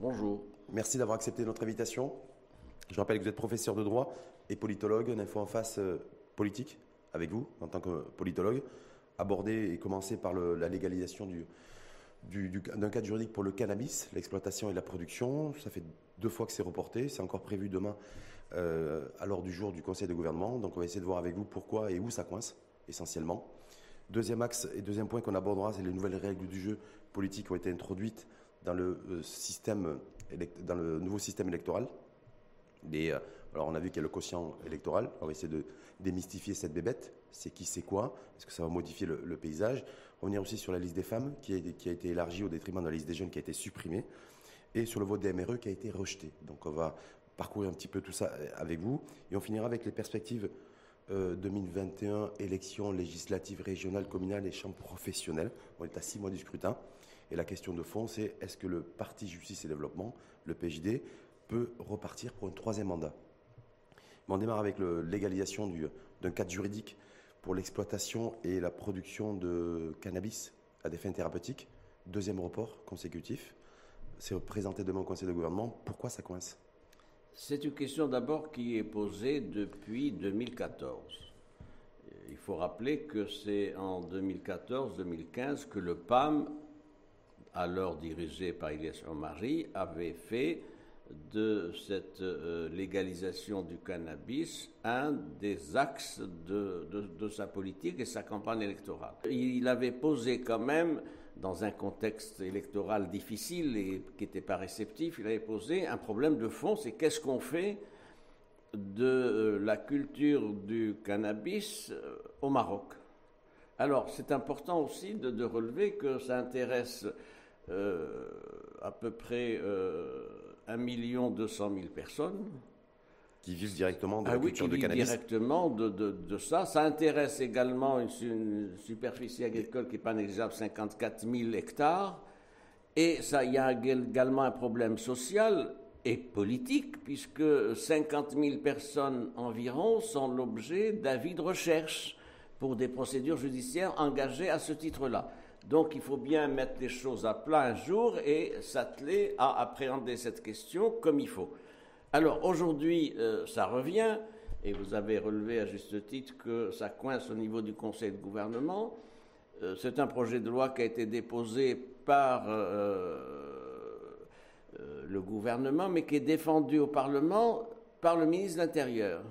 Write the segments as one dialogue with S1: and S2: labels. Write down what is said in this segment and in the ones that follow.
S1: Bonjour.
S2: merci d'avoir accepté notre invitation. Je rappelle que vous êtes professeur de droit et politologue, une info en face euh, politique avec vous en tant que politologue. Aborder et commencer par le- la légalisation du- du- du- d'un cadre juridique pour le cannabis, l'exploitation et la production. Ça fait deux fois que c'est reporté. C'est encore prévu demain euh, à l'ordre du jour du Conseil de gouvernement. Donc on va essayer de voir avec vous pourquoi et où ça coince, essentiellement. Deuxième axe et deuxième point qu'on abordera, c'est les nouvelles règles du jeu politique qui ont été introduites dans le, euh, dans le nouveau système électoral. Euh, alors on a vu qu'il y a le quotient électoral. On va essayer de démystifier cette bébête. C'est qui, c'est quoi? Est-ce que ça va modifier le, le paysage? Revenir aussi sur la liste des femmes qui a, été élargie au détriment de la liste des jeunes qui a été supprimée. Et sur le vote des MRE qui a été rejeté. Donc on va parcourir un petit peu tout ça euh, avec vous. Et on finira avec les perspectives euh, 2021, élections législatives régionales, communales et chambres professionnelles. On est à six mois du scrutin. Et la question de fond, c'est est-ce que le Parti Justice et Développement, le PJD, peut repartir pour un troisième mandat? On démarre avec légalisation du- d'un cadre juridique pour l'exploitation et la production de cannabis à des fins thérapeutiques. Deuxième report consécutif. C'est présenté demain au Conseil de gouvernement. Pourquoi ça coince?
S1: C'est une question d'abord qui est posée depuis 2014. Il faut rappeler que c'est en 2014-2015 que le PAM, alors dirigé par Ilyes Omari, avait fait de cette euh, légalisation du cannabis un des axes de, de- sa politique et sa campagne électorale. Il avait posé quand même, dans un contexte électoral difficile et qui n'était pas réceptif, il avait posé un problème de fond, c'est qu'est-ce qu'on fait de euh, la culture du cannabis euh, au Maroc. Alors, c'est important aussi de, relever que ça intéresse à peu près euh, 1 200 000 personnes.
S2: Qui vivent directement de
S1: Ah
S2: la
S1: oui,
S2: culture
S1: qui
S2: de cannabis
S1: directement de, de- de ça. Ça intéresse également une, une superficie agricole qui n'est pas négligeable, 54 000 hectares. Et ça, il y a également un problème social et politique, puisque 50 000 personnes environ sont l'objet d'avis de recherche pour des procédures judiciaires engagées à ce titre-là. Donc il faut bien mettre les choses à plat un jour et s'atteler à appréhender cette question comme il faut. Alors aujourd'hui, euh, ça revient, et vous avez relevé à juste titre que ça coince au niveau du Conseil de gouvernement. Euh, c'est un projet de loi qui a été déposé par euh, le gouvernement, mais qui est défendu au Parlement par le ministre de l'Intérieur.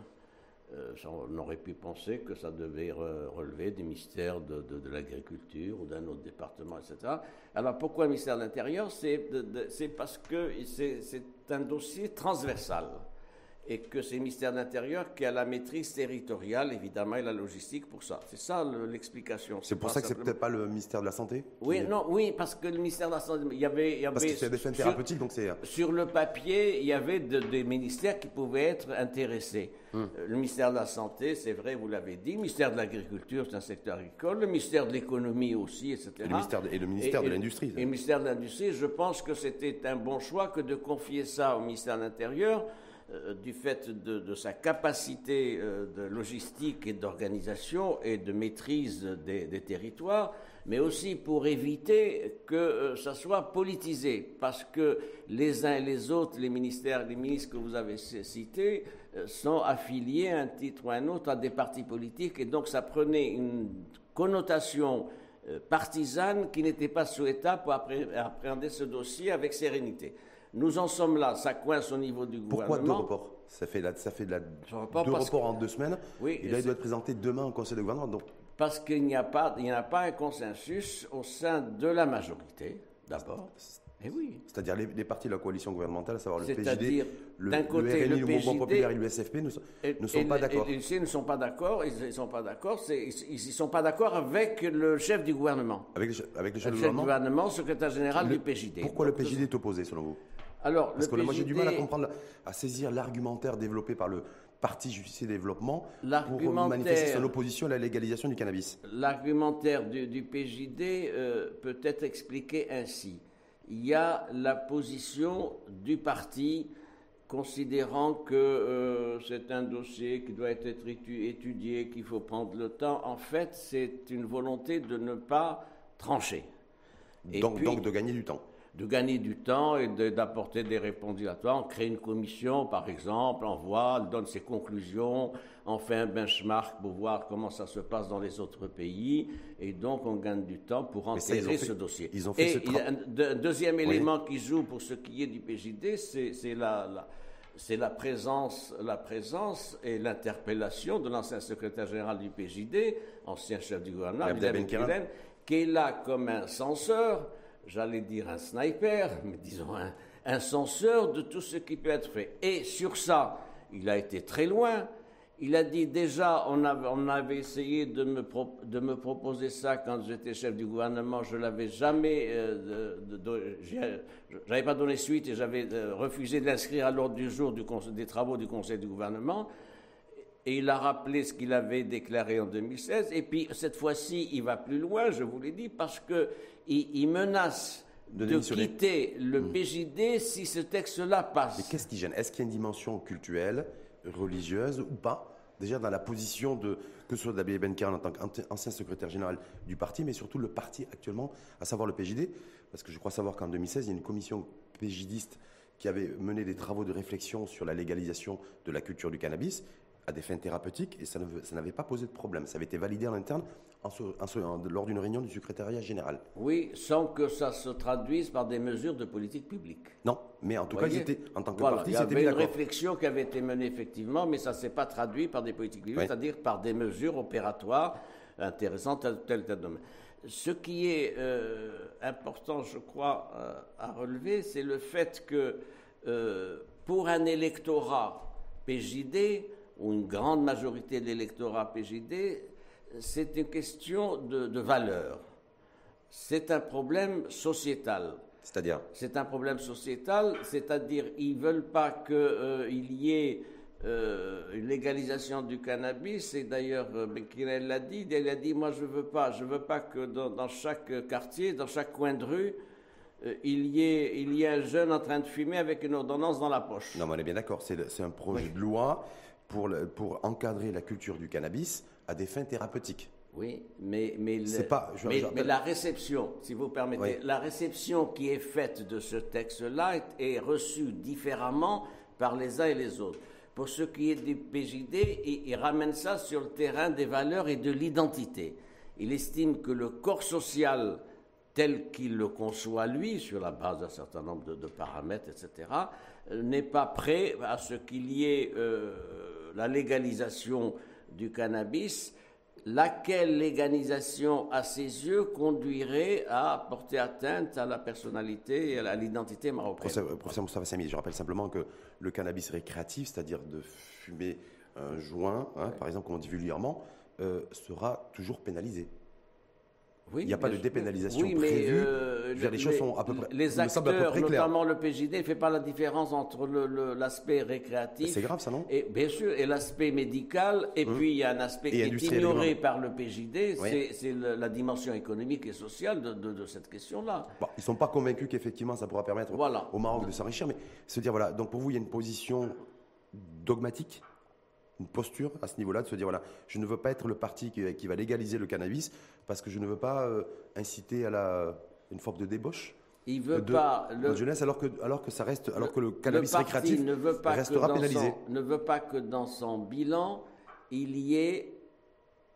S1: Euh, on aurait pu penser que ça devait re- relever du ministère de, de- l'Agriculture ou d'un autre département, etc. Alors pourquoi le ministère de l'Intérieur C'est parce que c'est un dossier transversal et que c'est le ministère de l'Intérieur qui a la maîtrise territoriale, évidemment, et la logistique pour ça. C'est ça le- l'explication.
S2: C'est pour ça que c'est peut-être pas le ministère de la Santé
S1: Oui,
S2: est-
S1: non, oui, parce que le ministère de la Santé, il y avait, il y
S2: Parce
S1: avait
S2: que c'est des fins
S1: sur-
S2: thérapeutiques, donc c'est.
S1: sur le papier, il y avait de- des ministères qui pouvaient être intéressés.
S2: Hmm.
S1: Euh, Le ministère de la Santé, c'est vrai, vous l'avez dit. Le ministère de l'Agriculture, c'est un secteur agricole. Le ministère de l'Économie aussi, etc.
S2: Et le ministère de- et le ministère de l'Industrie.
S1: Et le ministère de l'Industrie, je pense que c'était un bon choix que de confier ça au ministère de l'Intérieur, euh, du fait de, sa capacité euh, de logistique et d'organisation et de maîtrise des, territoires, mais aussi pour éviter que euh, ça soit politisé, parce que les uns et les autres, les ministères, les ministres que vous avez cités, euh, sont affiliés à un titre ou à un autre à des partis politiques, et donc ça prenait une connotation partisane qui n'était pas souhaitable pour appré- appréhender ce dossier avec sérénité. Nous en sommes là, ça coince au niveau du
S2: Pourquoi deux
S1: gouvernement.
S2: reports? Ça fait, la- ça fait de la,
S1: report
S2: deux reports en deux semaines.
S1: Oui,
S2: et là, il doit être présenté demain au Conseil de gouvernement. Donc,
S1: Parce qu'il n'y a pas, il n'y a pas un consensus au sein de la majorité, d'abord. Eh oui.
S2: c'est-à-dire les, les partis de la coalition gouvernementale, à savoir le PJD,
S1: C'est-à-dire,
S2: le,
S1: d'un
S2: le
S1: côté,
S2: RNI,
S1: le
S2: le, Mouvement
S1: PJD,
S2: populaire et l'USFP ne, sont-
S1: Et-
S2: ne sont
S1: et
S2: pas
S1: le-
S2: d'accord.
S1: Ils ne sont pas d'accord. Ils ne sont pas d'accord. Ils ne sont pas d'accord avec le chef du gouvernement.
S2: Avec che- avec
S1: Le chef du
S2: gouvernement
S1: gouvernement, secrétaire général
S2: Le-
S1: du PJD.
S2: Pourquoi le PJD est opposé, selon vous?
S1: Alors,
S2: Parce
S1: le
S2: que moi, j'ai du mal à comprendre, à saisir l'argumentaire développé par le Parti Justice et Développement pour manifester son opposition à la légalisation du cannabis.
S1: L'argumentaire du, du PJD euh, peut être expliqué ainsi. Il y a la position du parti considérant que euh, c'est un dossier qui doit être étu- étudié, qu'il faut prendre le temps. En fait, c'est une volonté de ne pas trancher. Et
S2: Donc,
S1: puis-
S2: donc de gagner du temps.
S1: De gagner du temps et d'apporter des réponses dilatoires. On crée une commission, par exemple, on voit, on donne ses conclusions, on fait un benchmark pour voir comment ça se passe dans les autres pays, et donc on gagne du temps pour enterrer ce dossier.
S2: Ils ont fait
S1: et un, deuxième élément qui joue pour ce qui est du PJD, c'est la, c'est la présence, la présence et l'interpellation de l'ancien secrétaire général du PJD, ancien chef du gouvernement, qui est là comme un censeur, j'allais dire un sniper, mais disons un, censeur de tout ce qui peut être fait. Et sur ça, il a été très loin. Il a dit déjà, on avait, essayé de me, proposer ça quand j'étais chef du gouvernement, je l'avais jamais, euh, j'avais pas donné suite et j'avais euh, refusé de l'inscrire à l'ordre du jour des travaux du Conseil du gouvernement. Et il a rappelé ce qu'il avait déclaré en 2016. Et puis cette fois-ci, il va plus loin, je vous l'ai dit, parce que il, menace de, quitter le mmh. PJD si ce texte-là passe.
S2: Mais qu'est-ce qui gêne? Est-ce qu'il y a une dimension culturelle religieuse ou pas? Déjà dans la position de, que ce soit d'Abbé Benker en tant qu'ancien secrétaire général du parti, mais surtout le parti actuellement, à savoir le PJD, parce que je crois savoir qu'en 2016, il y a une commission PJDiste qui avait mené des travaux de réflexion sur la légalisation de la culture du cannabis à des fins thérapeutiques et ça n'avait pas posé de problème. Ça avait été validé en interne lors d'une réunion du secrétariat général.
S1: Oui, sans que ça se traduise par des mesures de politique publique.
S2: Non, mais en tout cas, en tant que
S1: parti, c'était Il y avait une réflexion qui avait été menée effectivement, mais ça ne s'est pas traduit par des politiques publiques, c'est-à-dire par des mesures opératoires intéressantes tel tel, tel domaine. Ce qui est euh, important, je crois, euh, à relever, c'est le fait que euh, pour un électorat PJD, ou une grande majorité de l'électorat PJD, c'est une question de, valeur. C'est un problème sociétal.
S2: C'est-à-dire
S1: C'est un problème sociétal, c'est-à-dire ils ne veulent pas qu'il euh, y ait euh, une légalisation du cannabis, et d'ailleurs, euh, Bekirel l'a dit, il a dit, moi je ne veux pas, je veux pas que dans, chaque quartier, dans chaque coin de rue, il, y ait, il y ait un jeune en train de fumer avec une ordonnance dans la poche.
S2: Non, mais on est bien d'accord, c'est un projet de loi pour, pour encadrer la culture du cannabis à des fins thérapeutiques.
S1: Oui, mais, mais, pas, mais, la réception, si vous permettez, la réception qui est faite de ce texte-là est, reçue différemment par les uns et les autres. Pour ce qui est du PJD, il, il ramène ça sur le terrain des valeurs et de l'identité. Il estime que le corps social tel qu'il le conçoit lui, sur la base d'un certain nombre de, paramètres, etc., euh, n'est pas prêt à ce qu'il y ait euh, la légalisation du cannabis, laquelle légalisation, à ses yeux, conduirait à porter atteinte à la personnalité et à l'identité marocaine.
S2: Professeur, Moustapha Sami, je rappelle simplement que le cannabis récréatif, c'est-à-dire de fumer un joint, hein, par exemple, comme on dit vulgairement, euh, sera toujours pénalisé il n'y a pas de dépénalisation oui, mais euh, les choses sont à peu près.
S1: Les acteurs, notamment le PJD, ne fait pas la différence entre l'aspect récréatif.
S2: C'est grave, ça, non?
S1: et, Bien sûr, et l'aspect médical. Et hum. puis, il y a un aspect qui est ignoré par le PJD, c'est la dimension économique et sociale de, cette question-là.
S2: ils ne sont pas convaincus qu'effectivement, ça pourra permettre au Maroc de s'enrichir. Mais se dire, voilà, donc pour vous, il y a une position dogmatique? Une posture à ce niveau-là, de se dire voilà, je ne veux pas être le parti qui, va légaliser le cannabis parce que je ne veux pas euh, inciter à la, une forme de débauche.
S1: Il veut pas
S2: le, jeunesse alors que alors que ça reste alors que le cannabis récréatif ne veut pas restera pénalisé.
S1: ne veut pas que dans son bilan il y ait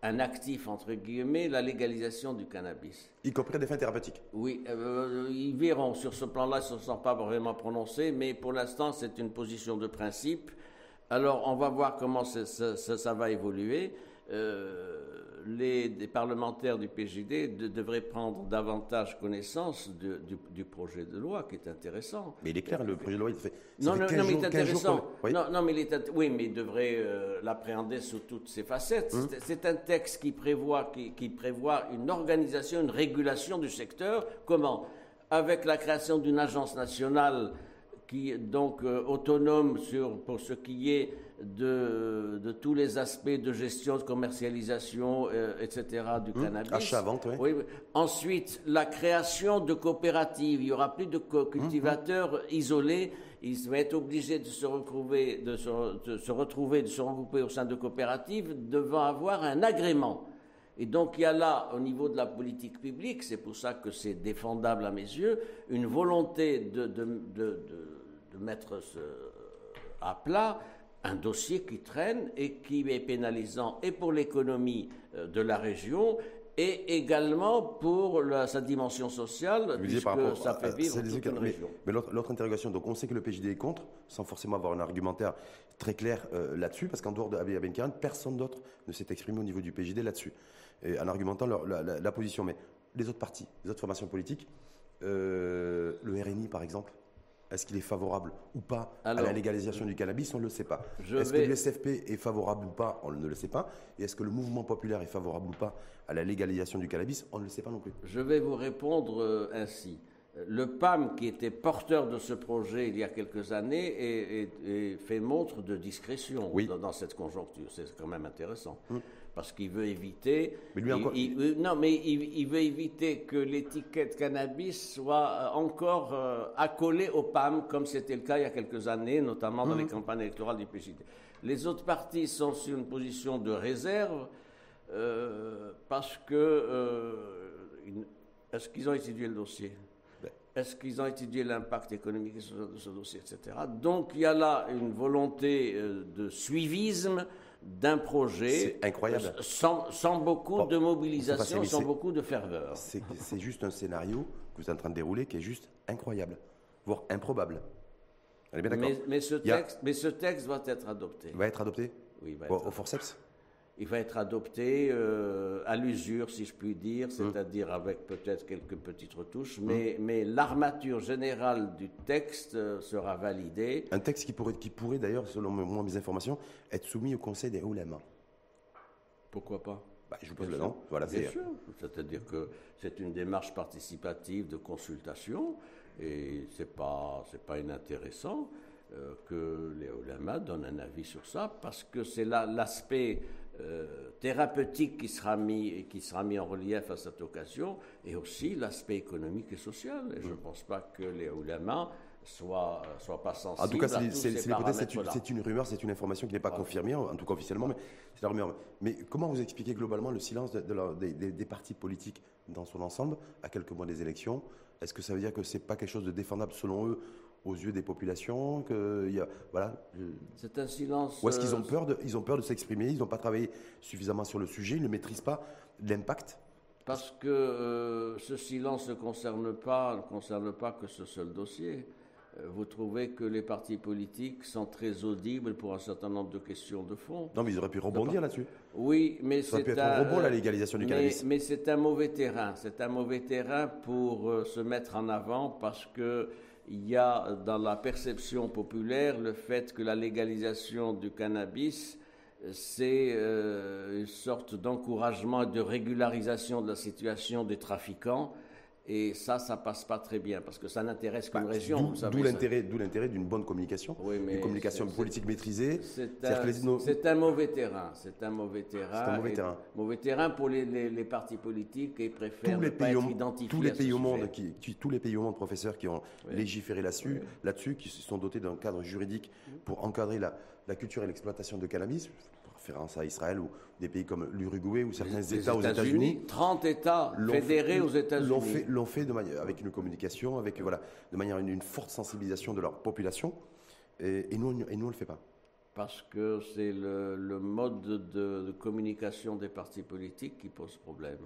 S1: un actif, entre guillemets, la légalisation du cannabis.
S2: Y compris des fins thérapeutiques
S1: Oui, euh, ils verront. Sur ce plan-là, ils ne se sont pas vraiment prononcés, mais pour l'instant, c'est une position de principe. Alors, on va voir comment ça, va évoluer. Euh, les, parlementaires du PJD devraient prendre davantage connaissance du, projet de loi, qui est intéressant.
S2: Mais il est clair, le projet de loi, il fait.
S1: Non, non, mais il est intéressant. Non, mais il est, oui, mais il devrait euh, l'appréhender sous toutes ses facettes. Hum. C'est un texte qui prévoit, qui prévoit une organisation, une régulation du secteur. Comment? Avec la création d'une agence nationale qui est donc euh, autonome sur, pour ce qui est de, de, tous les aspects de gestion, de commercialisation, euh, etc. du mmh. cannabis.
S2: Achat, vente,
S1: oui. Ensuite, la création de coopératives. Il y aura plus de cultivateurs mmh. isolés. Ils vont être obligés de se, retrouver, de, se, de se retrouver, de se regrouper au sein de coopératives, devant avoir un agrément. Et donc il y a là, au niveau de la politique publique, c'est pour ça que c'est défendable à mes yeux, une volonté de, de, de, de mettre ce, à plat un dossier qui traîne et qui est pénalisant et pour l'économie euh, de la région et également pour sa dimension sociale, puisque ça fait vivre toute une région.
S2: Mais, l'autre interrogation, donc on sait que le PJD est contre, sans forcément avoir un argumentaire très clair euh, là-dessus, parce qu'en dehors de Abé personne d'autre ne s'est exprimé au niveau du PJD là-dessus, en argumentant la, position. Mais les autres partis, les autres formations politiques, euh, le RNI par exemple, est-ce qu'il est favorable ou pas à la légalisation du cannabis? On ne le sait pas. Est-ce que l'USFP est favorable ou pas? On ne le sait pas. Et est-ce que le mouvement populaire est favorable ou pas à la légalisation du cannabis? On ne le sait pas non plus.
S1: Je vais vous répondre euh, ainsi. Le PAM, qui était porteur de ce projet il y a quelques années, fait montre de discrétion dans, cette conjoncture. C'est quand même intéressant. Hum parce qu'il veut éviter. Mais lui encore... non, mais il, veut éviter que l'étiquette cannabis soit euh, encore euh, accolée au PAM, comme c'était le cas il y a quelques années, notamment dans les mhm. campagnes électorales du PJD. Les autres partis sont sur une position de réserve euh, parce que. Est-ce qu'ils ont étudié le dossier? Ben. est-ce qu'ils ont étudié l'impact économique de ce, dossier, etc. Donc il y a là une volonté de suivisme d'un projet
S2: incroyable.
S1: Sans, sans beaucoup de mobilisation, sans beaucoup de ferveur.
S2: C'est juste un scénario que vous êtes en train de dérouler qui est juste incroyable, voire improbable.
S1: mais, mais, ce texte, mais ce texte va être adopté.
S2: Va être adopté
S1: Oui, va
S2: être Au forceps?
S1: Il va être adopté euh, à l'usure, si je puis dire, mmh. c'est-à-dire avec peut-être quelques petites retouches, mmh. mais, mais l'armature générale du texte euh, sera validée.
S2: Un texte qui pourrait, qui pourrait d'ailleurs, selon moi, mes informations, être soumis au Conseil des oulémas.
S1: Pourquoi pas?
S2: Bah, Je vous pose le nom.
S1: Voilà, Bien sûr. C'est-à-dire que c'est une démarche participative de consultation et ce n'est pas, pas inintéressant. Euh, que les oulémas donnent un avis sur ça, parce que c'est l'aspect euh, thérapeutique qui sera, mis, qui sera mis en relief à cette occasion, et aussi l'aspect économique et social. Et je ne pense pas que les oulémas soient, soient pas sensibles.
S2: En tout cas, c'est une, rumeur, c'est une information qui n'est pas confirmée, en tout cas officiellement, mais c'est la rumeur. Mais comment vous expliquez globalement le silence de, des, des, partis politiques dans son ensemble, à quelques mois des élections? Est-ce que ça veut dire que ce n'est pas quelque chose de défendable selon eux aux yeux des populations que y a, voilà.
S1: C'est un silence.
S2: Ou est-ce qu'ils ont euh, peur de, ils ont peur de s'exprimer, ils n'ont pas travaillé suffisamment sur le sujet, ils ne maîtrisent pas l'impact?
S1: Parce que euh, ce silence ne concerne pas, ne concerne pas que ce seul dossier. Euh, vous trouvez que les partis politiques sont très audibles pour un certain nombre de questions de fond.
S2: Non, mais ils auraient pu rebondir là-dessus.
S1: Oui, mais
S2: c'est un, rebond la légalisation du cannabis.
S1: Mais c'est un mauvais terrain. C'est un mauvais terrain pour se mettre en avant parce que il y a dans la perception populaire le fait que la légalisation du cannabis, c'est euh, une sorte d'encouragement et de régularisation de la situation des trafiquants et ça, ça passe pas très bien parce que ça n'intéresse qu'une bah, région.
S2: D'où l'intérêt, d'où l'intérêt d'une bonne communication, une communication politique maîtrisée.
S1: C'est un, mauvais terrain. C'est un mauvais terrain.
S2: un mauvais terrain.
S1: Mauvais terrain pour les, les, partis politiques et préfèrent ne pas être identifiés.
S2: Tous les pays au monde, qui, tous les pays au monde, professeurs, qui ont légiféré là-dessus, là-dessus, qui se sont dotés d'un cadre juridique pour encadrer la, la culture et l'exploitation de cannabis référence à Israël ou des pays comme l'Uruguay ou certains États aux États-Unis.
S1: 30 États fédérés aux États-Unis.
S2: L'ont fait, l'ont fait de manière, avec une communication, avec voilà, de manière une, forte sensibilisation de leur population. Et, nous, et nous, on ne le fait pas.
S1: Parce que c'est le, mode de, communication des partis politiques qui pose problème.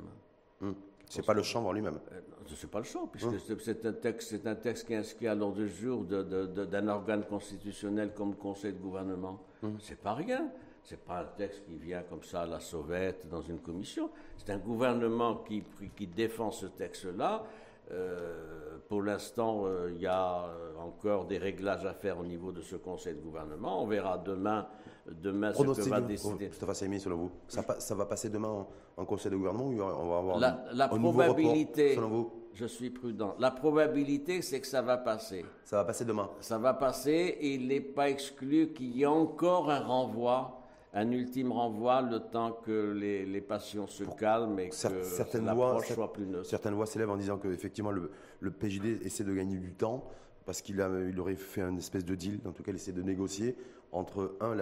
S2: Hum. C'est pas le champ en lui-même.
S1: Euh, c'est pas le champ, puisque hum. c'est un texte, c'est un texte qui est inscrit à l'ordre du jour d'un organe constitutionnel comme le Conseil de gouvernement. Ce hum. C'est pas rien. Ce n'est pas un texte qui vient comme ça à la sauvette dans une commission. C'est un gouvernement qui, qui défend ce texte-là. Euh, pour l'instant, euh, il y a encore des réglages à faire au niveau de ce conseil de gouvernement. On verra demain, demain ce que va décider.
S2: Mustafa Saimi, selon vous, ça, ça, va passer demain en, conseil de gouvernement ou on va avoir
S1: la, la probabilité, selon vous? Je suis prudent. La probabilité, c'est que ça va passer.
S2: Ça va passer demain.
S1: Ça va passer et il n'est pas exclu qu'il y ait encore un renvoi un ultime renvoi le temps que les, les passions se calment et que certaines lois, soit plus neutre.
S2: Certaines lois s'élèvent en disant qu'effectivement le, le PJD essaie de gagner du temps parce qu'il il aurait fait une espèce de deal, en tout cas il essaie de négocier entre, un,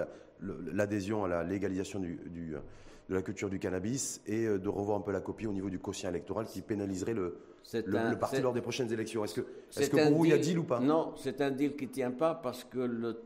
S2: l'adhésion à la légalisation du, de la culture du cannabis et de revoir un peu la copie au niveau du quotient électoral qui pénaliserait le, le, parti lors des prochaines élections. Est-ce que, est que pour vous, il y a deal ou pas?
S1: Non, c'est un deal qui ne tient pas parce que le,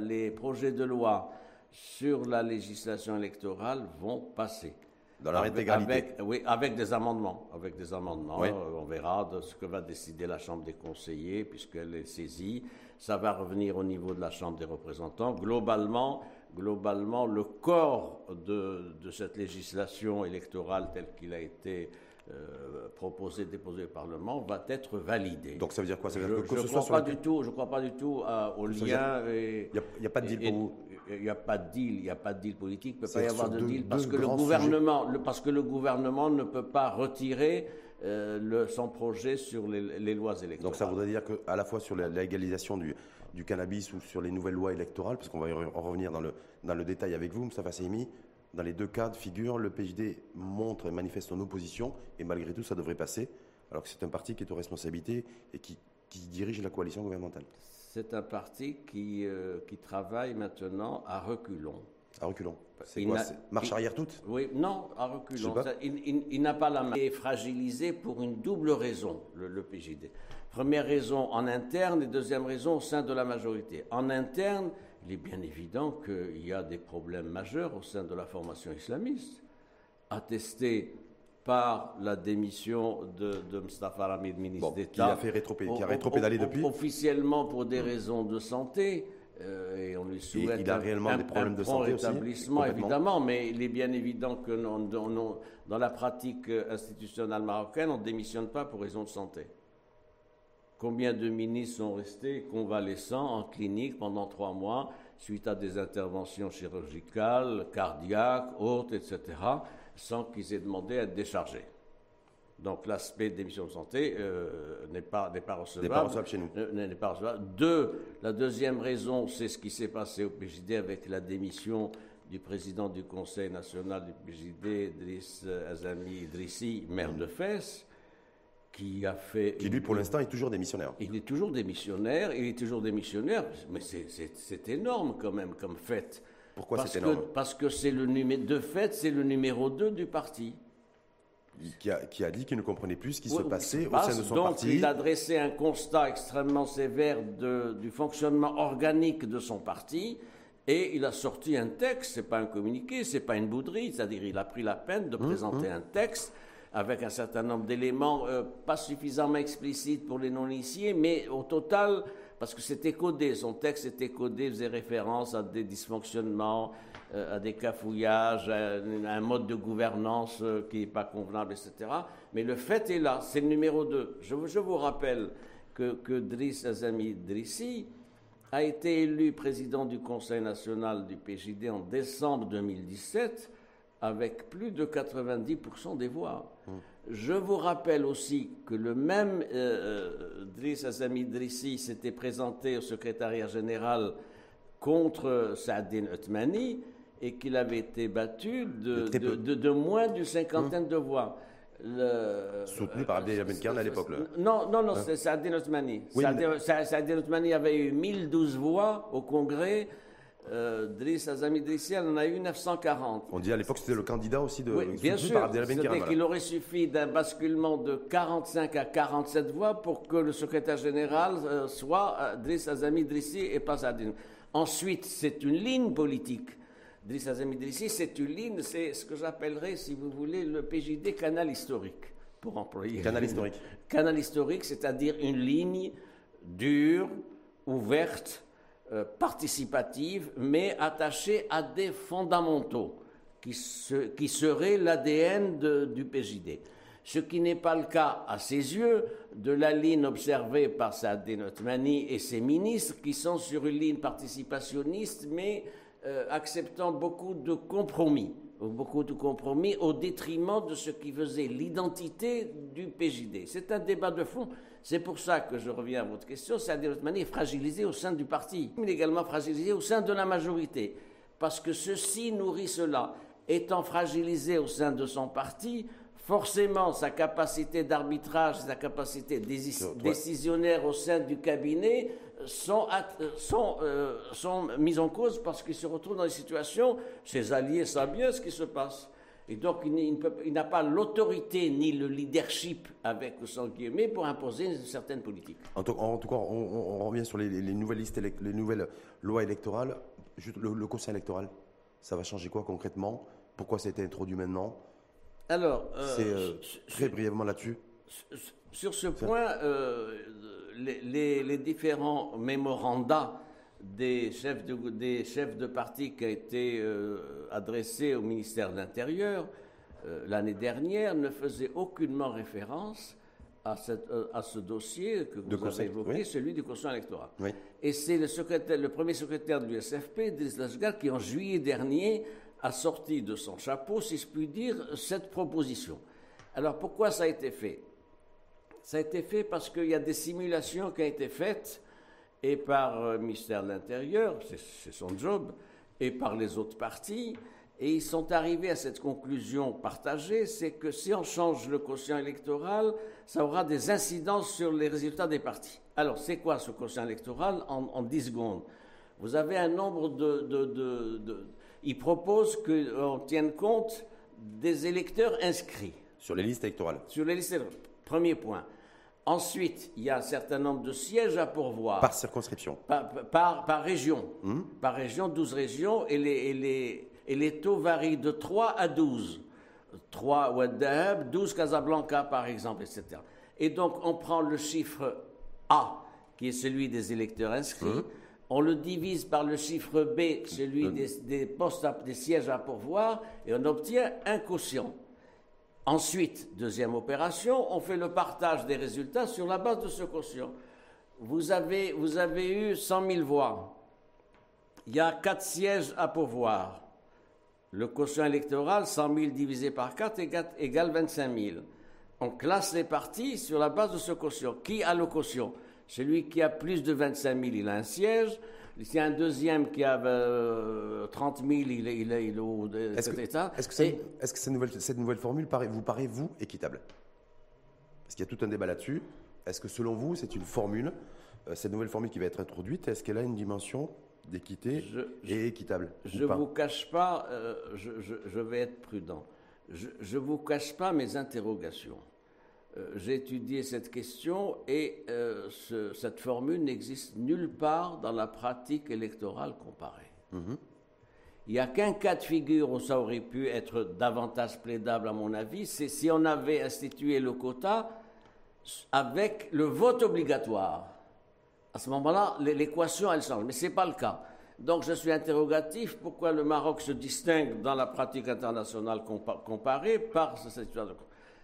S1: les projets de loi sur la législation électorale vont passer.
S2: Dans la
S1: avec, oui, avec des amendements. Avec des amendements. Euh, on verra de ce que va décider la Chambre des conseillers, puisqu'elle est saisie. Ça va revenir au niveau de la Chambre des représentants. Globalement, globalement le corps de, de cette législation électorale telle qu'il a été euh, proposé, déposé au Parlement va être validé.
S2: Donc ça veut dire quoi? Ça
S1: veut dire Je ne crois, pas du tout, je crois pas du tout au lien.
S2: Il n'y a, pas de deal pour vous?
S1: Il n'y a pas de deal, il n'y a pas de deal politique, il ne peut pas y avoir de deal parce que, le gouvernement, le, parce que le gouvernement ne peut pas retirer euh, le, son projet sur les, lois électorales.
S2: Donc ça voudrait dire qu'à la fois sur la, légalisation du, du, cannabis ou sur les nouvelles lois électorales, parce qu'on va en revenir dans le, dans le détail avec vous, Moustapha Seymi, dans les deux cas de figure, le PJD montre et manifeste son opposition, et malgré tout, ça devrait passer, alors que c'est un parti qui est aux responsabilités et qui, dirige la coalition gouvernementale.
S1: C'est un parti qui, euh, qui travaille maintenant à reculons.
S2: À reculons. C'est quoi Marche arrière toute
S1: Oui, non, à reculons. il, n'a pas la main. Il est fragilisé pour une double raison, le, le PJD. Première raison en interne et deuxième raison au sein de la majorité. En interne, il est bien évident qu'il y a des problèmes majeurs au sein de la formation islamiste, attestés par la démission de, de Mustafa Ramid, ministre d'État. Qui
S2: a fait qui a rétropédalé depuis
S1: Officiellement pour des raisons de santé. Euh, et on lui souhaite
S2: il a réellement un, des problèmes de santé
S1: rétablissement, évidemment, mais il est bien évident que dans la pratique institutionnelle marocaine, on ne démissionne pas pour raison de santé. Combien de ministres sont restés convalescents en clinique pendant trois mois suite à des interventions chirurgicales, cardiaques, autres, etc., sans qu'ils aient demandé à être déchargés donc l'aspect démission de santé euh, n'est pas, pas recevable.
S2: N'est pas recevable chez nous.
S1: N'est pas recevable. Deux, la deuxième raison, c'est ce qui s'est passé au PJD avec la démission du président du Conseil national du PJD, Driss Azami Idrissi, maire de Fès qui a fait...
S2: Qui, lui, pour l'instant, est toujours démissionnaire.
S1: Il est toujours démissionnaire, il est toujours démissionnaire, mais c'est énorme quand même comme fait.
S2: Pourquoi c'est énorme
S1: Parce que c'est le numéro... De fait, c'est le numéro 2 du parti.
S2: Qui a, qui a, dit qu'il ne comprenait plus ce qui se passait au sein de son
S1: donc,
S2: parti.
S1: Donc, il a dressé un constat extrêmement sévère de, du fonctionnement organique de son parti, et il a sorti un texte, c'est pas un communiqué, c'est pas une bouderie, c'est-à-dire il a pris la peine de hum, présenter hum. un texte avec un certain nombre d'éléments euh, pas suffisamment explicites pour les non-initiés, mais au total, parce que c'était codé, son texte était codé, faisait référence à des dysfonctionnements, euh, à des cafouillages, à, un mode de gouvernance euh, qui n'est pas convenable, etc. Mais le fait est là, c'est le numéro 2. Je, vous rappelle que, Driss Azami Drissi a été élu président du Conseil national du PJD en décembre 2017 avec plus de 90% des voix. Je vous rappelle aussi que le même euh, euh Driss Azami Drissi s'était présenté au secrétariat général contre Saadin Othmani et qu'il avait été battu de, de, moins d'une cinquantaine de voix.
S2: Le, Soutenu par Abdelhamid Khan à l'époque.
S1: Non, non, non, hein? c'est Saadin Othmani. Oui, Saadin Othmani avait eu 1012 voix au Congrès euh, Driss Azami Drissi, en a eu 940.
S2: On dit à l'époque c'était le candidat aussi de
S1: oui, bien sûr, cest qu'il aurait suffi d'un basculement de 45 à 47 voix pour que le secrétaire général euh, soit euh, Driss Azami Drissi et pas Zadine. Ensuite, c'est une ligne politique. Driss Azami Drissi, c'est une ligne, c'est ce que j'appellerais, si vous voulez, le PJD canal historique, pour employer.
S2: Canal historique.
S1: Canal historique, c'est-à-dire une ligne dure, ouverte, euh, participative, mais attachée à des fondamentaux qui, qui seraient l'ADN du PJD. Ce qui n'est pas le cas, à ses yeux, de la ligne observée par Saadin Othmani et ses ministres, qui sont sur une ligne participationniste, mais euh, acceptant beaucoup de compromis, beaucoup de compromis au détriment de ce qui faisait l'identité du PJD. C'est un débat de fond. C'est pour ça que je reviens à votre question. Sadir Othmani est fragilisé au sein du parti, mais également fragilisé au sein de la majorité. Parce que ceci nourrit cela. Étant fragilisé au sein de son parti, forcément sa capacité d'arbitrage, sa capacité décisionnaire au sein du cabinet sont, sont, sont mis en cause parce qu'ils se retrouvent dans des situations, ses alliés savent bien ce qui se passe. Et donc, il, n'a pas l'autorité ni le leadership avec son guillemets pour imposer une certaine politique.
S2: En tout, cas, on, revient sur les, nouvelles listes, les nouvelles lois électorales. Le, le, conseil électoral, ça va changer quoi concrètement? Pourquoi ça a été introduit maintenant?
S1: Alors,
S2: euh, c'est euh, très brièvement là-dessus.
S1: Sur ce point, euh, les, les, différents mémorandums des chefs de, des chefs de parti qui a été euh, adressé au ministère de l'Intérieur euh, l'année dernière ne faisait aucunement référence à, cette, euh, à ce dossier que vous avez évoqué, celui du conseil électoral. Et c'est le, secrétaire, le premier secrétaire de l'USFP, Denis qui en juillet dernier a sorti de son chapeau, si je puis dire, cette proposition. Alors pourquoi ça a été fait? Ça a été fait parce qu'il y a des simulations qui ont été faites et par le ministère de l'Intérieur, c'est son job, et par les autres partis. Et ils sont arrivés à cette conclusion partagée, c'est que si on change le quotient électoral, ça aura des incidences sur les résultats des partis. Alors, c'est quoi ce quotient électoral en, 10 secondes? Vous avez un nombre de... de, de, de ils proposent qu'on tienne compte des électeurs inscrits.
S2: Sur les listes électorales
S1: Sur les listes électorales. Premier point. Ensuite, il y a un certain nombre de sièges à pourvoir.
S2: Par circonscription
S1: Par, par, région. Hmm. Par région, 12 régions, et les, les, et les, taux varient de 3 à 12. 3 Ouadab, 12 Casablanca, par exemple, etc. Et donc, on prend le chiffre A, qui est celui des électeurs inscrits, hmm. on le divise par le chiffre B, celui hmm. des, des, postes des sièges à pourvoir, et on obtient un quotient. Ensuite, deuxième opération, on fait le partage des résultats sur la base de ce quotient. Vous avez, eu 100 000 voix. Il y a 4 sièges à pourvoir. Le quotient électoral, 100 000 divisé par 4 égale 25 000. On classe les partis sur la base de ce quotient. Qui a le quotient? Celui qui a plus de 25 000, il a un siège. S'il y a un deuxième qui a 30 euh, 000, il est, il est, il est au
S2: est-ce que, Est-ce que, est-ce que cette, nouvelle, cette nouvelle formule paraît, vous paraît, vous, équitable? Parce qu'il y a tout un débat là-dessus. Est-ce que selon vous, c'est une formule, euh, cette nouvelle formule qui va être introduite, est-ce qu'elle a une dimension d'équité et équitable
S1: Je ne vous cache pas, euh, je, je, je, vais être prudent, je ne vous cache pas mes interrogations. Euh, j'ai étudié cette question et euh, cette formule n'existe nulle part dans la pratique électorale comparée. Mhm. Il n'y a qu'un cas de figure où ça aurait pu être davantage plaidable, à mon avis, c'est si on avait institué le quota avec le vote obligatoire. À ce moment-là, l'équation, elle change. Mais ce n'est pas le cas. Donc je suis interrogatif pourquoi le Maroc se distingue dans la pratique internationale comparée par cette situation.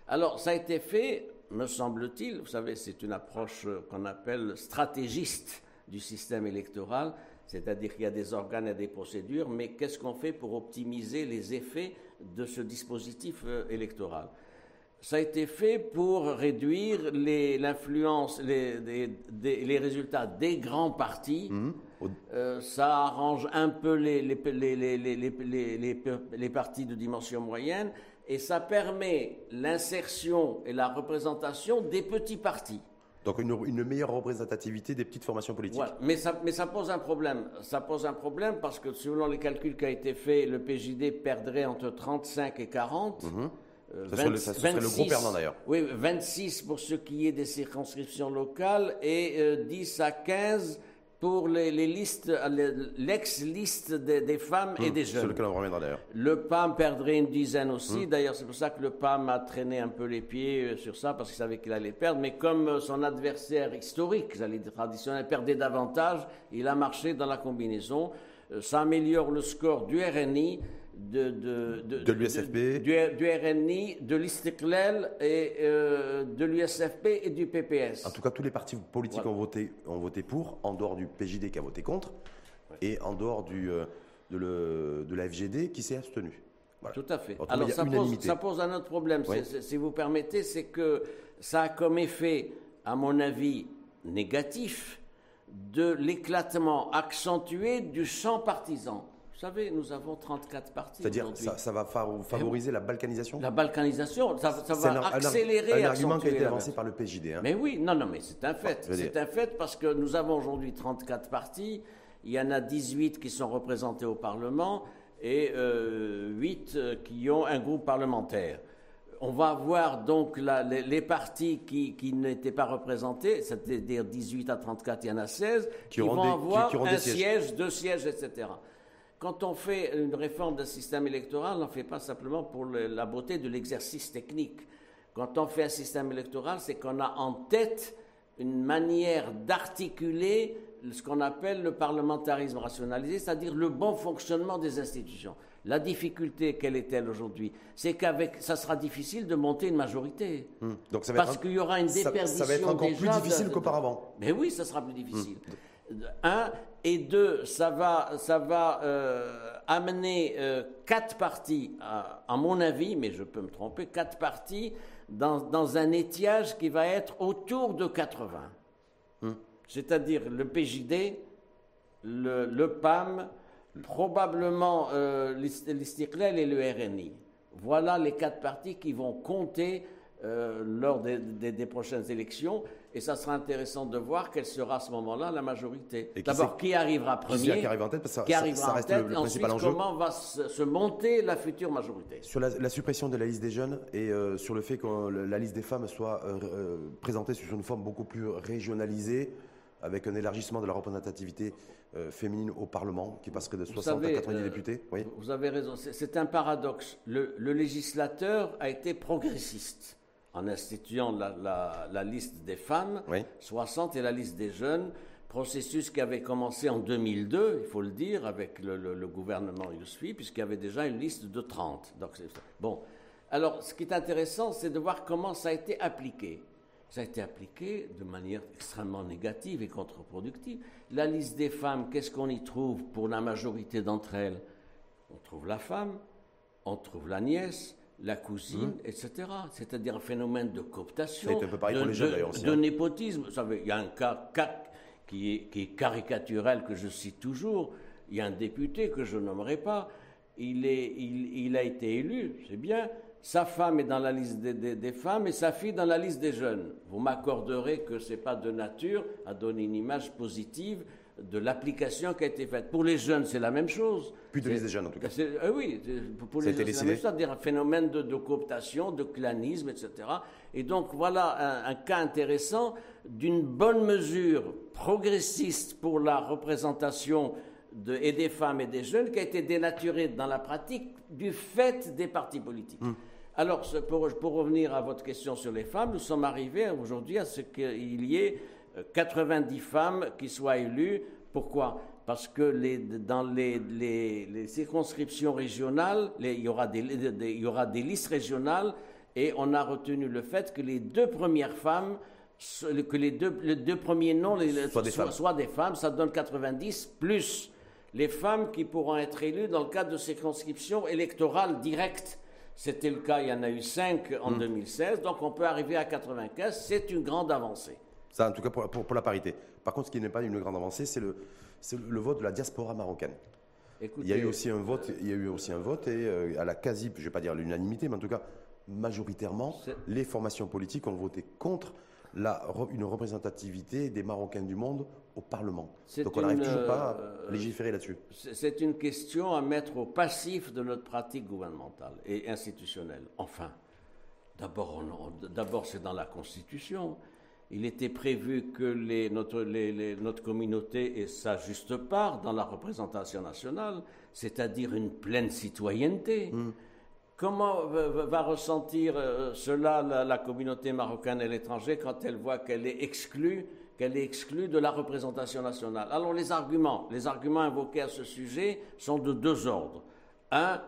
S1: Alors, ça a été fait, me semble-t-il, vous savez, c'est une approche qu'on appelle stratégiste du système électoral, c'est-à-dire qu'il y a des organes et des procédures, mais qu'est-ce qu'on fait pour optimiser les effets de ce dispositif euh, électoral? Ça a été fait pour réduire l'influence, les, les, résultats des grands partis. Mmh. Euh, ça arrange un peu les, partis de dimension moyenne et ça permet l'insertion et la représentation des petits partis.
S2: Donc une, meilleure représentativité des petites formations politiques.
S1: Mais, ça, mais ça pose un problème. Ça pose un problème parce que selon les calculs qui ont été faits, le PJD perdrait entre 35 et 40.
S2: Mhm. Euh, ça, serait, le gros perdant d'ailleurs.
S1: Oui, 26 pour ce qui est des circonscriptions locales et 10 euh, à 15 pour les, listes, l'ex-liste des, femmes et hmm, des jeunes. Sur
S2: lequel on reviendra d'ailleurs.
S1: Le PAM perdrait une dizaine aussi. Hmm. D'ailleurs, c'est pour ça que le PAM a traîné un peu les pieds euh, sur ça, parce qu'il savait qu'il allait perdre. Mais comme euh, son adversaire historique, j'allais dire traditionnel, perdait davantage, il a marché dans la combinaison. Euh, ça améliore le score du RNI de,
S2: de, de, l'USFP,
S1: du, RNI, de l'Istiklal et euh, de l'USFP et du PPS.
S2: En tout cas, tous les partis politiques ont, voté, ont voté pour, en dehors du PJD qui a voté contre, et en dehors du, euh, de, le, de la FGD qui s'est abstenu.
S1: Tout à fait. Alors ça pose, ça pose, un autre problème, si vous permettez, c'est que ça a comme effet, à mon avis, négatif de l'éclatement accentué du champ partisan Vous savez, nous avons 34 partis.
S2: C'est-à-dire, ça, ça, va favoriser la balkanisation
S1: La balkanisation, ça, ça va
S2: un,
S1: accélérer.
S2: Un, argument qui a été avancé par le PJD. Hein.
S1: Mais oui, non, non, mais c'est un fait. C'est un fait parce que nous avons aujourd'hui 34 partis. Il y en a 18 qui sont représentés au Parlement et euh, 8 euh, qui ont un groupe parlementaire on va avoir donc les, partis qui, n'étaient pas représentés, c'est-à-dire 18 à 34, il y en a 16, qui, vont avoir un siège, deux sièges, etc. Quand on fait une réforme d'un système électoral, on n'en fait pas simplement pour la beauté de l'exercice technique. Quand on fait un système électoral, c'est qu'on a en tête une manière d'articuler ce qu'on appelle le parlementarisme rationalisé, c'est-à-dire le bon fonctionnement des institutions. La difficulté, quelle est-elle aujourd'hui C'est qu'avec, ça sera difficile de monter une majorité. Hmm. Donc ça va parce qu'il y aura une déperdition.
S2: Ça, va être encore plus difficile qu'auparavant.
S1: Mais oui, ça sera plus difficile. Hmm. Un et deux, ça va, euh, amener euh, quatre partis, à, mon avis, mais je peux me tromper, quatre partis dans, dans un étiage qui va être autour de 80. Hmm. C'est-à-dire le PJD, le, PAM, probablement euh, et le RNI. Voilà les quatre partis qui vont compter euh, lors des, prochaines élections. Et ça sera intéressant de voir quelle sera à ce moment-là la majorité. D'abord, qui arrivera premier
S2: Qui arrivera en tête,
S1: parce que ça,
S2: ça, reste le, principal enjeu.
S1: Comment va se, monter la future majorité
S2: Sur la, suppression de la liste des jeunes et euh, sur le fait que la liste des femmes soit euh, présentée sous une forme beaucoup plus régionalisée, avec un élargissement de la représentativité euh, féminine au Parlement, qui passerait de 60 à 90 euh, députés. Oui.
S1: Vous avez raison, c'est un paradoxe. Le, législateur a été progressiste en instituant la, liste des femmes, 60 et la liste des jeunes, processus qui avait commencé en 2002, il faut le dire, avec le, gouvernement Yousfi, puisqu'il y avait déjà une liste de 30. Donc, bon. Alors, ce qui est intéressant, c'est de voir comment ça a été appliqué ça a été appliqué de manière extrêmement négative et contre-productive. La liste des femmes, qu'est-ce qu'on y trouve pour la majorité d'entre elles? On trouve la femme, on trouve la nièce, la cousine, mmh. etc. C'est-à-dire un phénomène de cooptation, de, népotisme. il y a un cas, qui, est, qui est caricatural que je cite toujours. Il y a un député que je nommerai pas. Il, est, il a été élu, c'est bien, sa femme est dans la liste des, femmes et sa fille dans la liste des jeunes. Vous m'accorderez que ce n'est pas de nature à donner une image positive de l'application qui a été faite. Pour les jeunes, c'est la même chose.
S2: Puis de des jeunes, en tout cas.
S1: Euh, oui, pour les jeunes, c'est la même chose, un phénomène de, cooptation, de clanisme, etc. Et donc, voilà un, cas intéressant d'une bonne mesure progressiste pour la représentation de, et des femmes et des jeunes qui a été dénaturée dans la pratique du fait des partis politiques. Hum. Alors, pour, revenir à votre question sur les femmes, nous sommes arrivés aujourd'hui à ce qu'il y ait 90 euh, femmes qui soient élues. Pourquoi? Parce que dans les, circonscriptions régionales, il, y aura des, il y aura des listes régionales et on a retenu le fait que les deux premières femmes que les deux, deux premiers noms
S2: soient, des
S1: soient, des femmes, ça donne 90 plus les femmes qui pourront être élues dans le cadre de circonscriptions électorales directes. C'était le cas, il y en a eu 5 en 2016, hmm. donc on peut arriver à 95, c'est une grande avancée.
S2: Ça, en tout cas, pour, la parité. Par contre, ce qui n'est pas une grande avancée, c'est le, le, vote de la diaspora marocaine. il y a eu aussi un vote, il y a eu aussi un vote et euh, à la quasi, je ne vais pas dire l'unanimité, mais en tout cas majoritairement, les formations politiques ont voté contre la, une représentativité des Marocains du monde au Parlement. Donc on n'arrive toujours pas à euh, légiférer là-dessus.
S1: C'est une question à mettre au passif de notre pratique gouvernementale et institutionnelle. Enfin, d'abord, c'est dans la Constitution. Il était prévu que les, notre, notre, communauté ait sa juste part dans la représentation nationale, c'est-à-dire une pleine citoyenneté. Hmm. Comment va ressentir euh, cela la, communauté marocaine et l'étranger quand elle voit qu'elle est exclue qu'elle est exclue de la représentation nationale? Alors les arguments, les arguments invoqués à ce sujet sont de deux ordres. Un,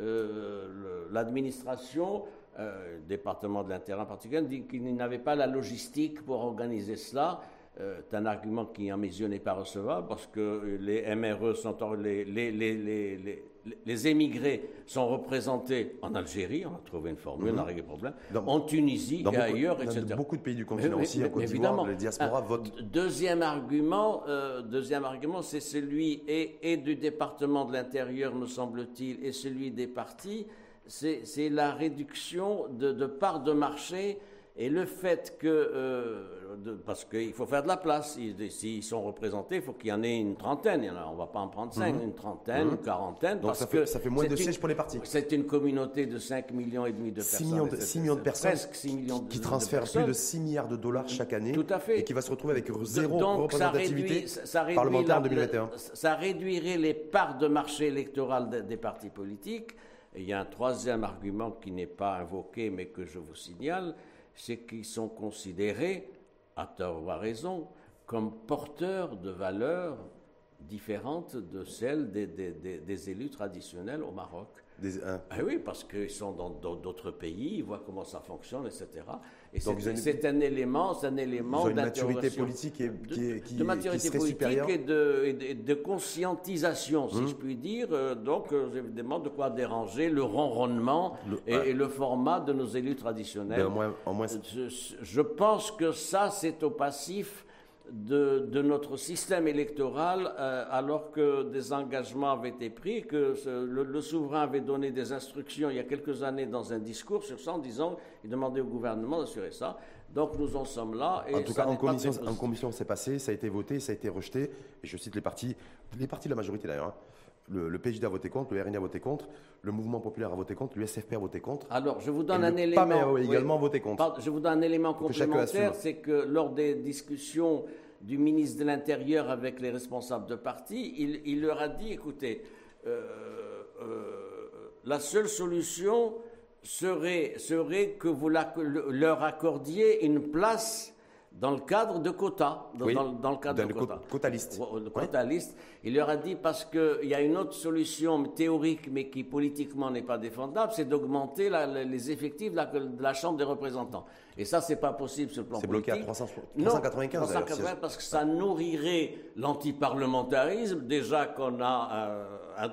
S1: euh, l'administration, euh, le département de l'intérieur en particulier, dit qu'il n'avait pas la logistique pour organiser cela. Euh, c'est un argument qui, à mes yeux, n'est pas recevable parce que les MRE sont les, les, les, les émigrés sont représentés en Algérie, on a trouvé une formule, on a réglé le problème, en Tunisie et ailleurs, etc.
S2: Dans beaucoup de pays du continent aussi, en Côte d'Ivoire, les diasporas votent.
S1: Deuxième argument, euh, deuxième argument, c'est celui et, du département de l'intérieur, me semble-t-il, et celui des partis, c'est la réduction de, de parts de marché et le fait que, euh, parce qu'il faut faire de la place, s'ils sont représentés, il faut qu'il y en ait une trentaine. on ne va pas en prendre cinq, mhm. une trentaine, une mhm. quarantaine.
S2: Donc ça, fait, ça fait moins de sièges pour les partis.
S1: C'est une communauté de 5 millions et demi de personnes.
S2: Millions de, 6 millions de personnes presque 6 millions de, qui transfèrent plus de 6 milliards de dollars chaque année.
S1: Tout à fait.
S2: Et qui va se retrouver avec zéro Donc, représentativité ça réduit, parlementaire en 2021.
S1: Ça réduirait les parts de marché électoral des partis politiques. Et il y a un troisième argument qui n'est pas invoqué, mais que je vous signale c'est qu'ils sont considérés, à tort ou à raison, comme porteurs de valeurs différentes de celles des élus traditionnels au Maroc. Ah oui, parce qu'ils sont dans d'autres pays, ils voient comment ça fonctionne, etc. Et c'est un élément, c'est un élément
S2: une maturité politique qui
S1: de, maturité politique et de, de, conscientisation, si hum. je puis dire. Euh, donc, euh, évidemment, de quoi déranger le ronronnement et, le format de nos élus traditionnels.
S2: moins,
S1: je pense que ça, c'est au passif de, notre système électoral euh, alors que des engagements avaient été pris, que le, souverain avait donné des instructions il y a quelques années dans un discours sur ça en disant, il demandait au gouvernement d'assurer ça. Donc nous en sommes là.
S2: Et en tout cas, en commission, en commission, c'est passé, ça a été voté, ça a été rejeté. Et je cite les partis, les partis de la majorité d'ailleurs. Hein. Le, le, PJD a voté contre, le RNI a voté contre, le Mouvement populaire a voté contre, l'USFP a voté contre.
S1: Alors, je vous donne un élément.
S2: a également voté contre.
S1: je vous donne un élément complémentaire, c'est que lors des discussions du ministre de l'Intérieur avec les responsables de parti, il, leur a dit, écoutez, euh, euh, la seule solution serait, serait que vous leur accordiez une place dans le cadre de quotas, dans, le cadre de quotas.
S2: Quota liste.
S1: Quota liste. Il leur a dit parce qu'il y a une autre solution théorique, mais qui politiquement n'est pas défendable, c'est d'augmenter les effectifs de la, Chambre des représentants. Et ça, c'est pas possible sur le plan politique.
S2: C'est bloqué à 300, 395. Non, 395
S1: parce que ça nourrirait l'antiparlementarisme. Déjà qu'on a euh, euh,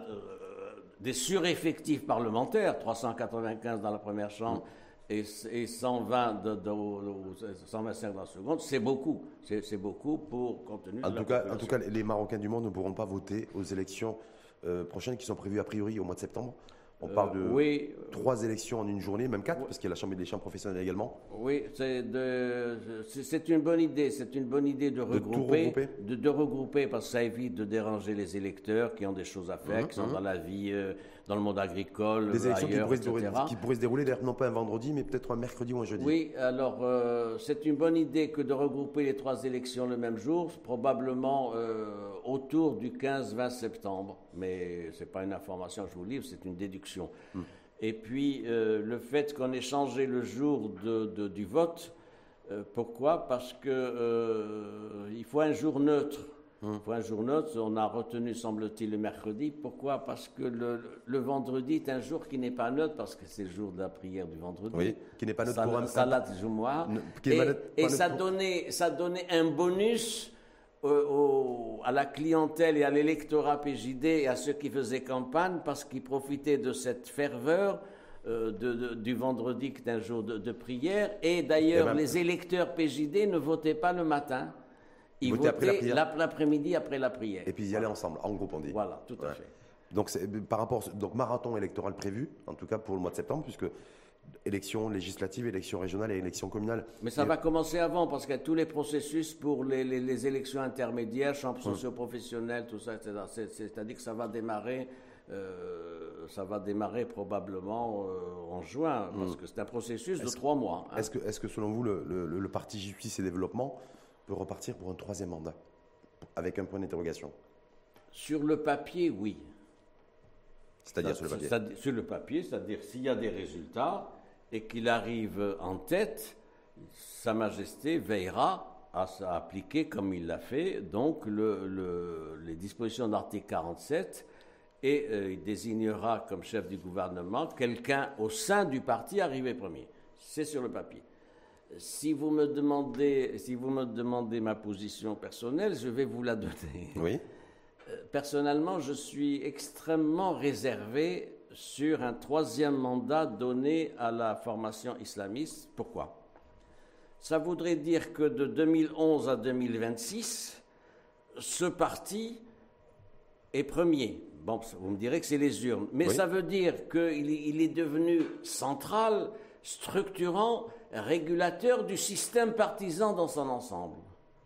S1: des sureffectifs parlementaires, 395 dans la première chambre et, 120 de, de, 125 dans la seconde, c'est beaucoup. C'est beaucoup pour compte tenu
S2: en de tout cas, En tout cas, les Marocains du monde ne pourront pas voter aux élections euh, prochaines qui sont prévues a priori au mois de septembre. On euh, parle de trois élections en une journée, même quatre, parce qu'il y a la Chambre des chambres professionnelles également.
S1: Oui, c'est une bonne idée. C'est une bonne idée de regrouper, de, regrouper, parce que ça évite de déranger les électeurs qui ont des choses à faire, mmh, qui sont mmh. dans la vie, euh, dans le monde agricole,
S2: des élections qui, pourraient se, qui, pourraient se dérouler, non pas un vendredi, mais peut-être un mercredi ou un jeudi.
S1: Oui, alors euh, c'est une bonne idée que de regrouper les trois élections le même jour, probablement autour du 15-20 septembre. Mais ce n'est pas une information que je vous livre, c'est une déduction. Hmm. Et puis, euh, le fait qu'on ait changé le jour de, du vote, euh, pourquoi? Parce qu'il euh, faut un jour neutre. Hmm. Il faut un jour neutre. On a retenu, semble-t-il, le mercredi. Pourquoi? Parce que le, vendredi est un jour qui n'est pas neutre, parce que c'est le jour de la prière du vendredi.
S2: Oui, qui n'est pas neutre
S1: pour un... Salat Et, et ça, donnait, ça donnait un bonus à la clientèle et à l'électorat PJD et à ceux qui faisaient campagne parce qu'ils profitaient de cette ferveur euh, du vendredi qui est un jour de, prière. Et d'ailleurs, eh ben, les électeurs PJD ne votaient pas le matin. Ils votaient l'après-midi après la prière.
S2: Et puis ils y allaient ensemble, en groupe on dit.
S1: Voilà, tout à fait.
S2: Donc, par rapport, donc marathon électoral prévu, en tout cas pour le mois de septembre, puisque élections législatives, élections régionales et élections communales.
S1: Mais ça va commencer avant, parce qu'il y a tous les processus pour les, élections intermédiaires, champs hum. socio-professionnels, tout ça, etc. C'est-à-dire que ça va démarrer, euh, ça va démarrer probablement euh, en juin, hum. parce que c'est un processus de trois mois.
S2: Hein. Est-ce que, est que, selon vous, le, le, Parti Justice et Développement peut repartir pour un troisième mandat, avec un point d'interrogation
S1: Sur le papier, oui.
S2: C'est-à-dire sur le papier
S1: Sur le papier, c'est-à-dire s'il y a des résultats, et qu'il arrive en tête, Sa Majesté veillera à, appliquer, comme il l'a fait, donc les dispositions de l'article 47 et euh, il désignera comme chef du gouvernement quelqu'un au sein du parti arrivé premier. C'est sur le papier. Si vous me demandez, si vous me demandez ma position personnelle, je vais vous la donner.
S2: Oui.
S1: Personnellement, je suis extrêmement réservé sur un troisième mandat donné à la formation islamiste. Pourquoi? Ça voudrait dire que de 2011 à 2026, ce parti est premier. Bon, vous me direz que c'est les urnes, mais ça veut dire qu'il est devenu central, structurant, régulateur du système partisan dans son ensemble.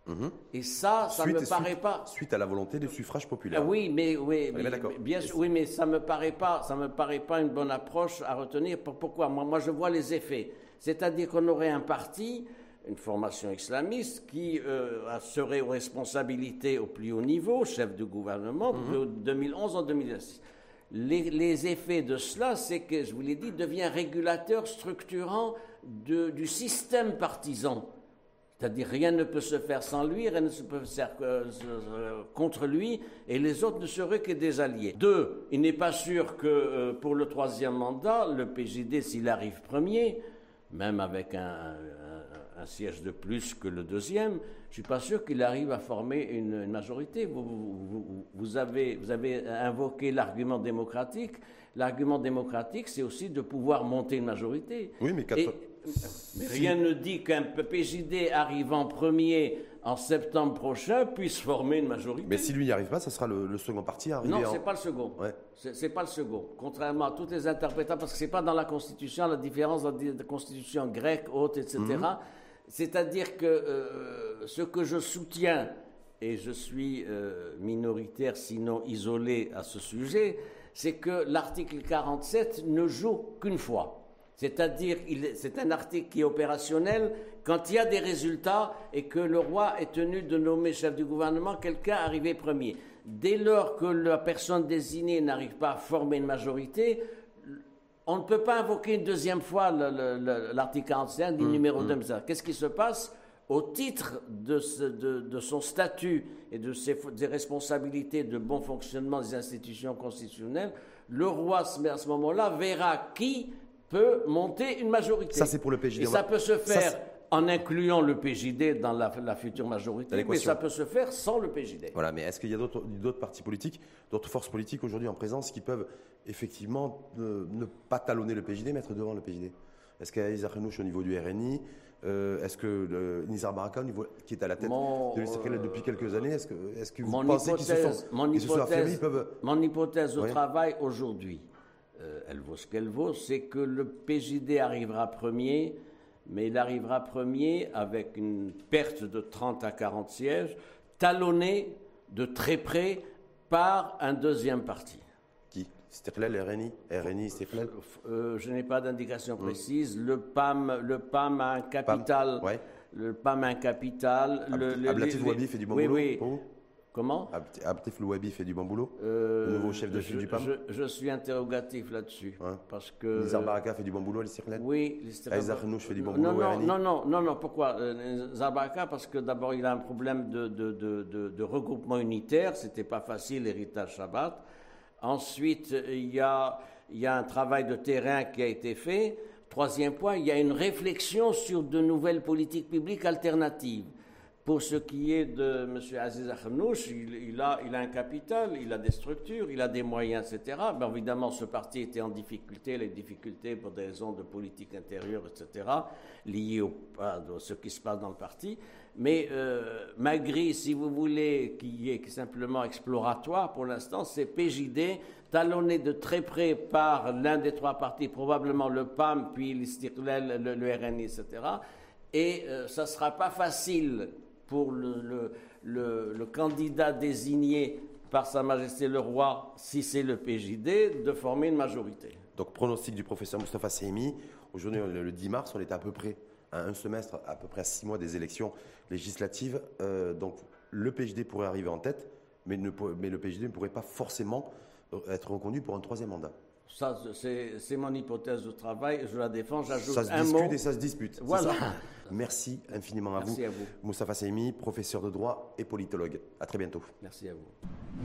S1: Mhm. Et ça, ça ne me paraît pas.
S2: Suite à la volonté du suffrage populaire.
S1: Ah oui, mais oui, bien sûr, oui, mais ça me paraît pas, ça me paraît pas une bonne approche à retenir. Pourquoi? Moi, moi, je vois les effets. C'est-à-dire qu'on aurait un parti, une formation islamiste, qui euh, serait aux responsabilités au plus haut niveau, chef du gouvernement, de 2011 en 2016. Les, les, effets de cela, c'est que, je vous l'ai dit, devient régulateur structurant de, du système partisan. C'est-à-dire rien ne peut se faire sans lui, rien ne se peut faire euh, contre lui, et les autres ne seraient que des alliés. Deux, il n'est pas sûr que euh, pour le troisième mandat, le PJD, s'il arrive premier, même avec un, siège de plus que le deuxième, je ne suis pas sûr qu'il arrive à former une, majorité. Vous, avez, vous avez invoqué l'argument démocratique. L'argument démocratique, c'est aussi de pouvoir monter une majorité.
S2: Oui, mais
S1: rien ne dit qu'un PJD arrivant premier en septembre prochain puisse former une majorité.
S2: Mais si lui n'y arrive pas, ce sera le, second parti à
S1: arriver Non, ce n'est pas le second. Ouais. C'est pas le second. Contrairement à toutes les interprétations, parce que ce n'est pas dans la Constitution, la différence entre la Constitution grecque, haute, etc. Mhm. C'est-à-dire que euh, ce que je soutiens, et je suis euh, minoritaire, sinon isolé à ce sujet, c'est que l'article 47 ne joue qu'une fois. C'est-à-dire, c'est un article qui est opérationnel quand il y a des résultats et que le roi est tenu de nommer chef du gouvernement quelqu'un arrivé premier. Dès lors que la personne désignée n'arrive pas à former une majorité, on ne peut pas invoquer une deuxième fois l'article 45 du mmh, numéro 2. Mmh. Qu'est-ce qui se passe? Au titre de, son statut et de ses des responsabilités de bon fonctionnement des institutions constitutionnelles, le roi, à ce moment-là, verra qui peut monter une majorité.
S2: Ça, c'est pour le PJD.
S1: Et ça peut se faire en incluant le PJD dans la, future majorité, mais ça peut se faire sans le PJD.
S2: Voilà, mais est-ce qu'il y a d'autres partis politiques, d'autres forces politiques aujourd'hui en présence qui peuvent effectivement ne, pas talonner le PJD, mettre devant le PJD Est-ce qu'il y a Isaac Renouch au niveau du RNI euh, Est-ce que Nizar Baraka, qui est à la tête de l'Israël depuis quelques années, est-ce que, est que, vous pensez qu'ils se sont,
S1: mon hypothèse, peuvent... Mon hypothèse au travail aujourd'hui, euh, elle vaut ce qu'elle vaut, c'est que le PJD arrivera premier, mais il arrivera premier avec une perte de 30 à 40 sièges, talonné de très près par un deuxième parti.
S2: Qui? Stiflel, RNI RNI,
S1: euh, Je n'ai pas d'indication précise. Le, PAM, le PAM a un capital. Le PAM a un capital.
S2: Ablatif Wabi fait du bon oui,
S1: boulot oui. Comment
S2: Abdef Louabi fait du bon boulot euh, Le nouveau chef de file du PAM
S1: je, suis interrogatif là-dessus. parce que.
S2: Nizar Baraka fait du bon boulot, l'Istirlen
S1: Oui,
S2: l'Istirlen. Renouch fait du bon boulot,
S1: non, non, non, non, non, pourquoi euh, Nizar Baraka, parce que d'abord, il a un problème de, de, de, de regroupement unitaire, c'était pas facile, l'héritage Shabbat. Ensuite, il y, a, il y a un travail de terrain qui a été fait. Troisième point, il y a une réflexion sur de nouvelles politiques publiques alternatives. Pour ce qui est de M. Aziz Akhnouch, il, a, un capital, il a des structures, il a des moyens, etc. Mais évidemment, ce parti était en difficulté, les difficultés pour des raisons de politique intérieure, etc., liées à ce qui se passe dans le parti. Mais euh, malgré, si vous voulez, qui est simplement exploratoire pour l'instant, c'est PJD, talonné de très près par l'un des trois partis, probablement le PAM, puis le, le, RNI, etc. Et euh, ça ne sera pas facile pour le, candidat désigné par Sa Majesté le Roi, si c'est le PJD, de former une majorité.
S2: Donc, pronostic du professeur Mustafa Seymi, aujourd'hui, le 10 mars, on est à peu près à un semestre, à peu près à six mois des élections législatives. Euh, donc, le PJD pourrait arriver en tête, mais, mais le PJD ne pourrait pas forcément être reconduit pour un troisième mandat.
S1: Ça, c'est mon hypothèse de travail, je la défends, j'ajoute
S2: un mot. Ça se discute et ça se dispute. Voilà. Merci infiniment à
S1: Merci
S2: vous.
S1: à vous.
S2: Moustapha Saimi, professeur de droit et politologue. À très bientôt.
S1: Merci à vous.